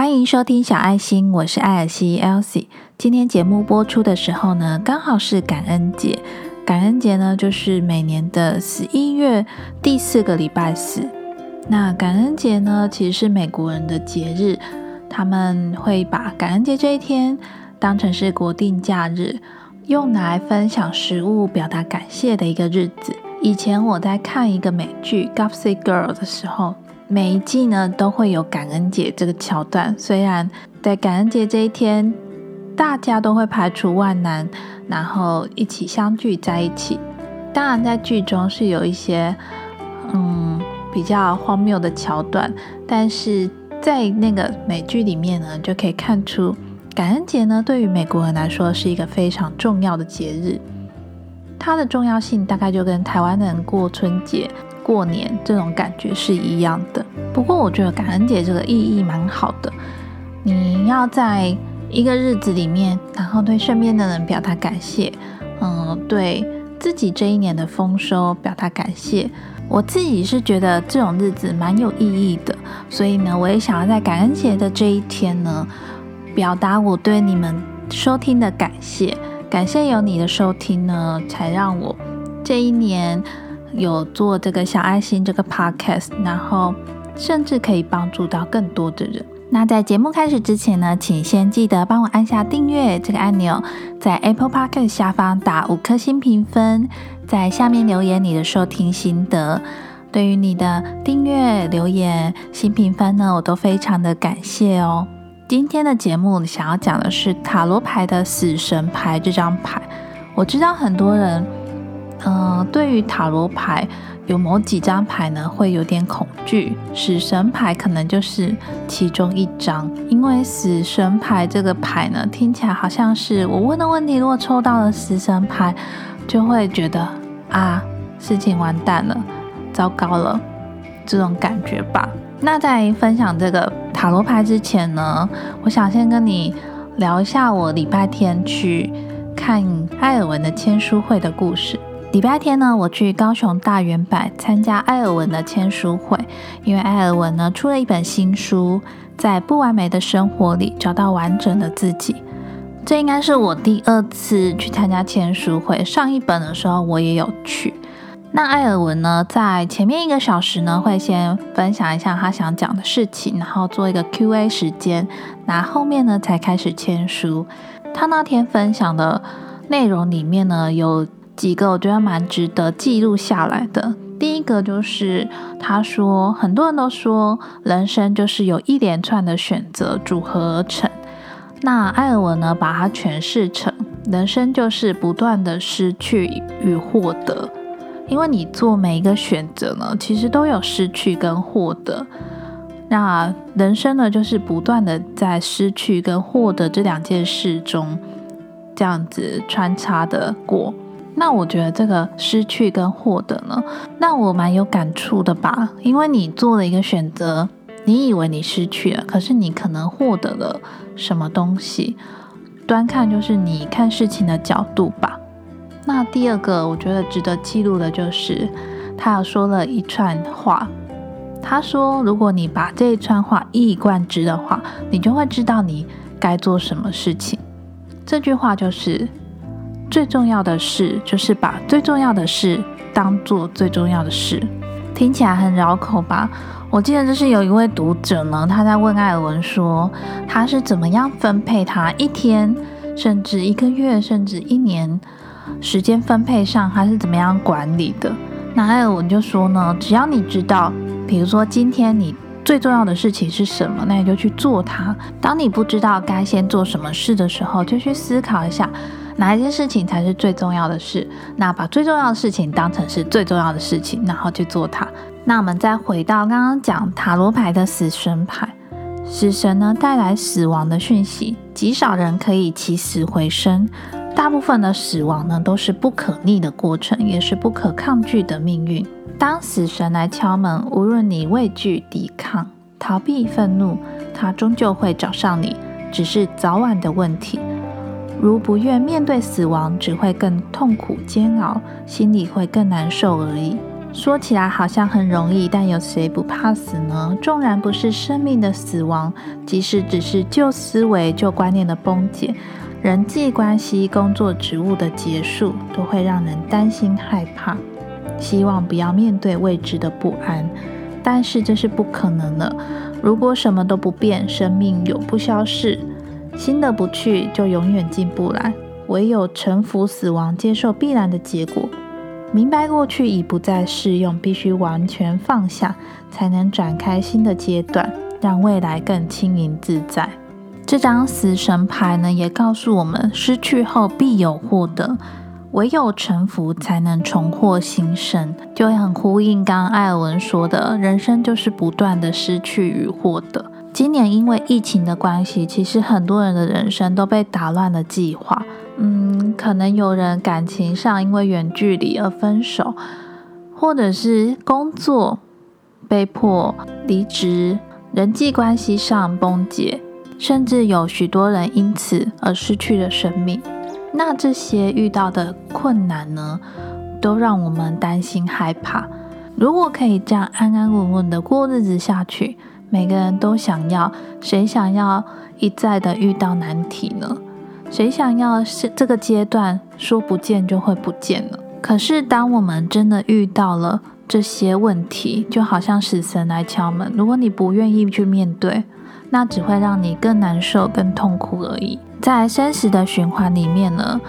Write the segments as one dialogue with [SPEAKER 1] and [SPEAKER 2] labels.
[SPEAKER 1] 欢迎收听小爱心，我是艾尔西 Elsie。今天节目播出的时候呢，刚好是感恩节。感恩节呢，就是每年的十一月第四个礼拜四。那感恩节呢，其实是美国人的节日，他们会把感恩节这一天当成是国定假日，用来分享食物、表达感谢的一个日子。以前我在看一个美剧《Gossip Girl》的时候。每一季呢都会有感恩节这个桥段，虽然在感恩节这一天，大家都会排除万难，然后一起相聚在一起。当然，在剧中是有一些嗯比较荒谬的桥段，但是在那个美剧里面呢，就可以看出感恩节呢对于美国人来说是一个非常重要的节日，它的重要性大概就跟台湾人过春节。过年这种感觉是一样的，不过我觉得感恩节这个意义蛮好的。你要在一个日子里面，然后对身边的人表达感谢，嗯，对自己这一年的丰收表达感谢。我自己是觉得这种日子蛮有意义的，所以呢，我也想要在感恩节的这一天呢，表达我对你们收听的感谢。感谢有你的收听呢，才让我这一年。有做这个小爱心这个 podcast，然后甚至可以帮助到更多的人。那在节目开始之前呢，请先记得帮我按下订阅这个按钮，在 Apple Podcast 下方打五颗星评分，在下面留言你的收听心得。对于你的订阅、留言、新评分呢，我都非常的感谢哦。今天的节目想要讲的是塔罗牌的死神牌这张牌，我知道很多人。嗯，对于塔罗牌，有某几张牌呢会有点恐惧，死神牌可能就是其中一张。因为死神牌这个牌呢，听起来好像是我问的问题，如果抽到了死神牌，就会觉得啊，事情完蛋了，糟糕了，这种感觉吧。那在分享这个塔罗牌之前呢，我想先跟你聊一下我礼拜天去看艾尔文的签书会的故事。礼拜天呢，我去高雄大圆柏参加埃尔文的签书会，因为埃尔文呢出了一本新书，在不完美的生活里找到完整的自己。这应该是我第二次去参加签书会，上一本的时候我也有去。那埃尔文呢，在前面一个小时呢，会先分享一下他想讲的事情，然后做一个 Q&A 时间，那后面呢才开始签书。他那天分享的内容里面呢，有。几个我觉得蛮值得记录下来的。第一个就是他说，很多人都说人生就是有一连串的选择组合而成。那艾尔文呢，把它诠释成人生就是不断的失去与获得，因为你做每一个选择呢，其实都有失去跟获得。那人生呢，就是不断的在失去跟获得这两件事中，这样子穿插的过。那我觉得这个失去跟获得呢，那我蛮有感触的吧。因为你做了一个选择，你以为你失去了，可是你可能获得了什么东西。端看就是你看事情的角度吧。那第二个我觉得值得记录的就是，他有说了一串话。他说，如果你把这一串话一以贯之的话，你就会知道你该做什么事情。这句话就是。最重要的事就是把最重要的事当做最重要的事，听起来很绕口吧？我记得就是有一位读者呢，他在问艾尔文说，他是怎么样分配他一天，甚至一个月，甚至一年时间分配上，他是怎么样管理的？那艾尔文就说呢，只要你知道，比如说今天你最重要的事情是什么，那你就去做它。当你不知道该先做什么事的时候，就去思考一下。哪一件事情才是最重要的事？那把最重要的事情当成是最重要的事情，然后去做它。那我们再回到刚刚讲塔罗牌的死神牌，死神呢带来死亡的讯息，极少人可以起死回生，大部分的死亡呢都是不可逆的过程，也是不可抗拒的命运。当死神来敲门，无论你畏惧、抵抗、逃避、愤怒，他终究会找上你，只是早晚的问题。如不愿面对死亡，只会更痛苦煎熬，心里会更难受而已。说起来好像很容易，但有谁不怕死呢？纵然不是生命的死亡，即使只是旧思维、旧观念的崩解，人际关系、工作职务的结束，都会让人担心害怕。希望不要面对未知的不安，但是这是不可能的。如果什么都不变，生命永不消逝，新的不去，就永远进不来。唯有臣服死亡，接受必然的结果。明白过去已不再适用，必须完全放下，才能展开新的阶段，让未来更轻盈自在。这张死神牌呢，也告诉我们：失去后必有获得，唯有臣服，才能重获新生。就很呼应刚艾文说的：人生就是不断的失去与获得。今年因为疫情的关系，其实很多人的人生都被打乱了计划。嗯，可能有人感情上因为远距离而分手，或者是工作被迫离职，人际关系上崩解，甚至有许多人因此而失去了生命。那这些遇到的困难呢，都让我们担心害怕。如果可以这样安安稳稳的过日子下去，每个人都想要，谁想要一再的遇到难题呢？谁想要是这个阶段说不见就会不见了？可是当我们真的遇到了这些问题，就好像死神来敲门。如果你不愿意去面对，那只会让你更难受、更痛苦而已。在生死的循环里面呢，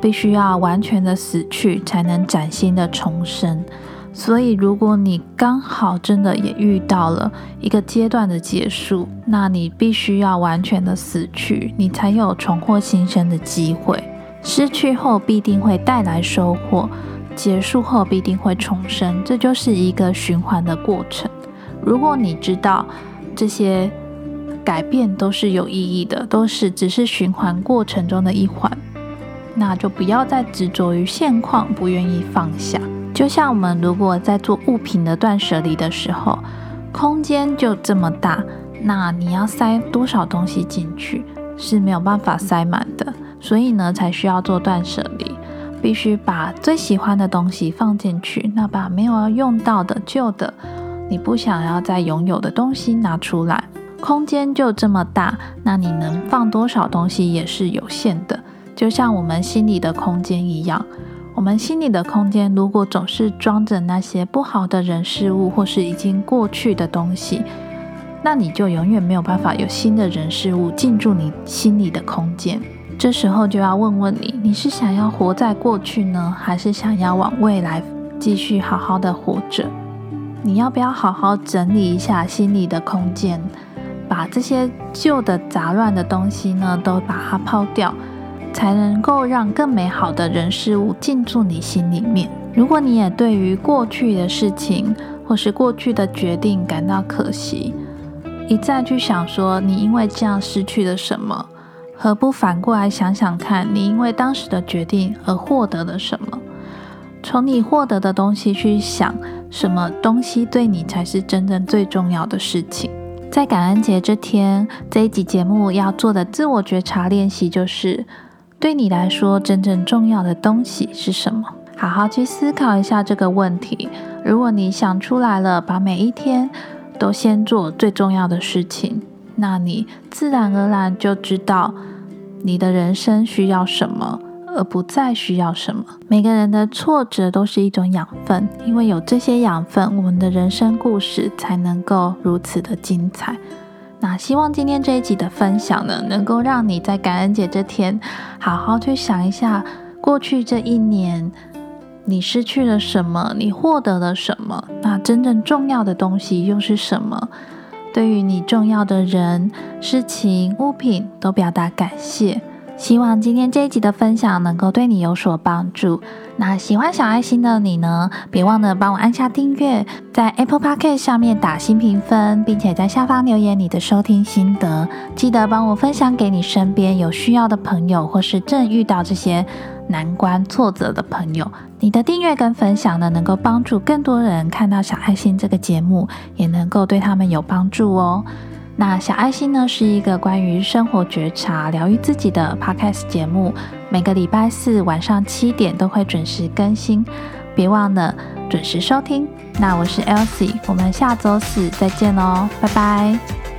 [SPEAKER 1] 必须要完全的死去，才能崭新的重生。所以，如果你刚好真的也遇到了一个阶段的结束，那你必须要完全的死去，你才有重获新生的机会。失去后必定会带来收获，结束后必定会重生，这就是一个循环的过程。如果你知道这些改变都是有意义的，都是只是循环过程中的一环，那就不要再执着于现况，不愿意放下。就像我们如果在做物品的断舍离的时候，空间就这么大，那你要塞多少东西进去是没有办法塞满的，所以呢才需要做断舍离，必须把最喜欢的东西放进去，那把没有要用到的旧的，你不想要再拥有的东西拿出来，空间就这么大，那你能放多少东西也是有限的，就像我们心里的空间一样。我们心里的空间，如果总是装着那些不好的人事物，或是已经过去的东西，那你就永远没有办法有新的人事物进驻你心里的空间。这时候就要问问你：你是想要活在过去呢，还是想要往未来继续好好的活着？你要不要好好整理一下心里的空间，把这些旧的杂乱的东西呢，都把它抛掉？才能够让更美好的人事物进驻你心里面。如果你也对于过去的事情或是过去的决定感到可惜，一再去想说你因为这样失去了什么，何不反过来想想看你因为当时的决定而获得了什么？从你获得的东西去想，什么东西对你才是真正最重要的事情？在感恩节这天，这一集节目要做的自我觉察练习就是。对你来说，真正重要的东西是什么？好好去思考一下这个问题。如果你想出来了，把每一天都先做最重要的事情，那你自然而然就知道你的人生需要什么，而不再需要什么。每个人的挫折都是一种养分，因为有这些养分，我们的人生故事才能够如此的精彩。那希望今天这一集的分享呢，能够让你在感恩节这天，好好去想一下，过去这一年你失去了什么，你获得了什么，那真正重要的东西又是什么？对于你重要的人、事情、物品，都表达感谢。希望今天这一集的分享能够对你有所帮助。那喜欢小爱心的你呢？别忘了帮我按下订阅，在 Apple Podcast 上面打新评分，并且在下方留言你的收听心得。记得帮我分享给你身边有需要的朋友，或是正遇到这些难关挫折的朋友。你的订阅跟分享呢，能够帮助更多人看到小爱心这个节目，也能够对他们有帮助哦。那小爱心呢，是一个关于生活觉察、疗愈自己的 podcast 节目，每个礼拜四晚上七点都会准时更新。别忘了准时收听。那我是 Elsie，我们下周四再见喽，拜拜。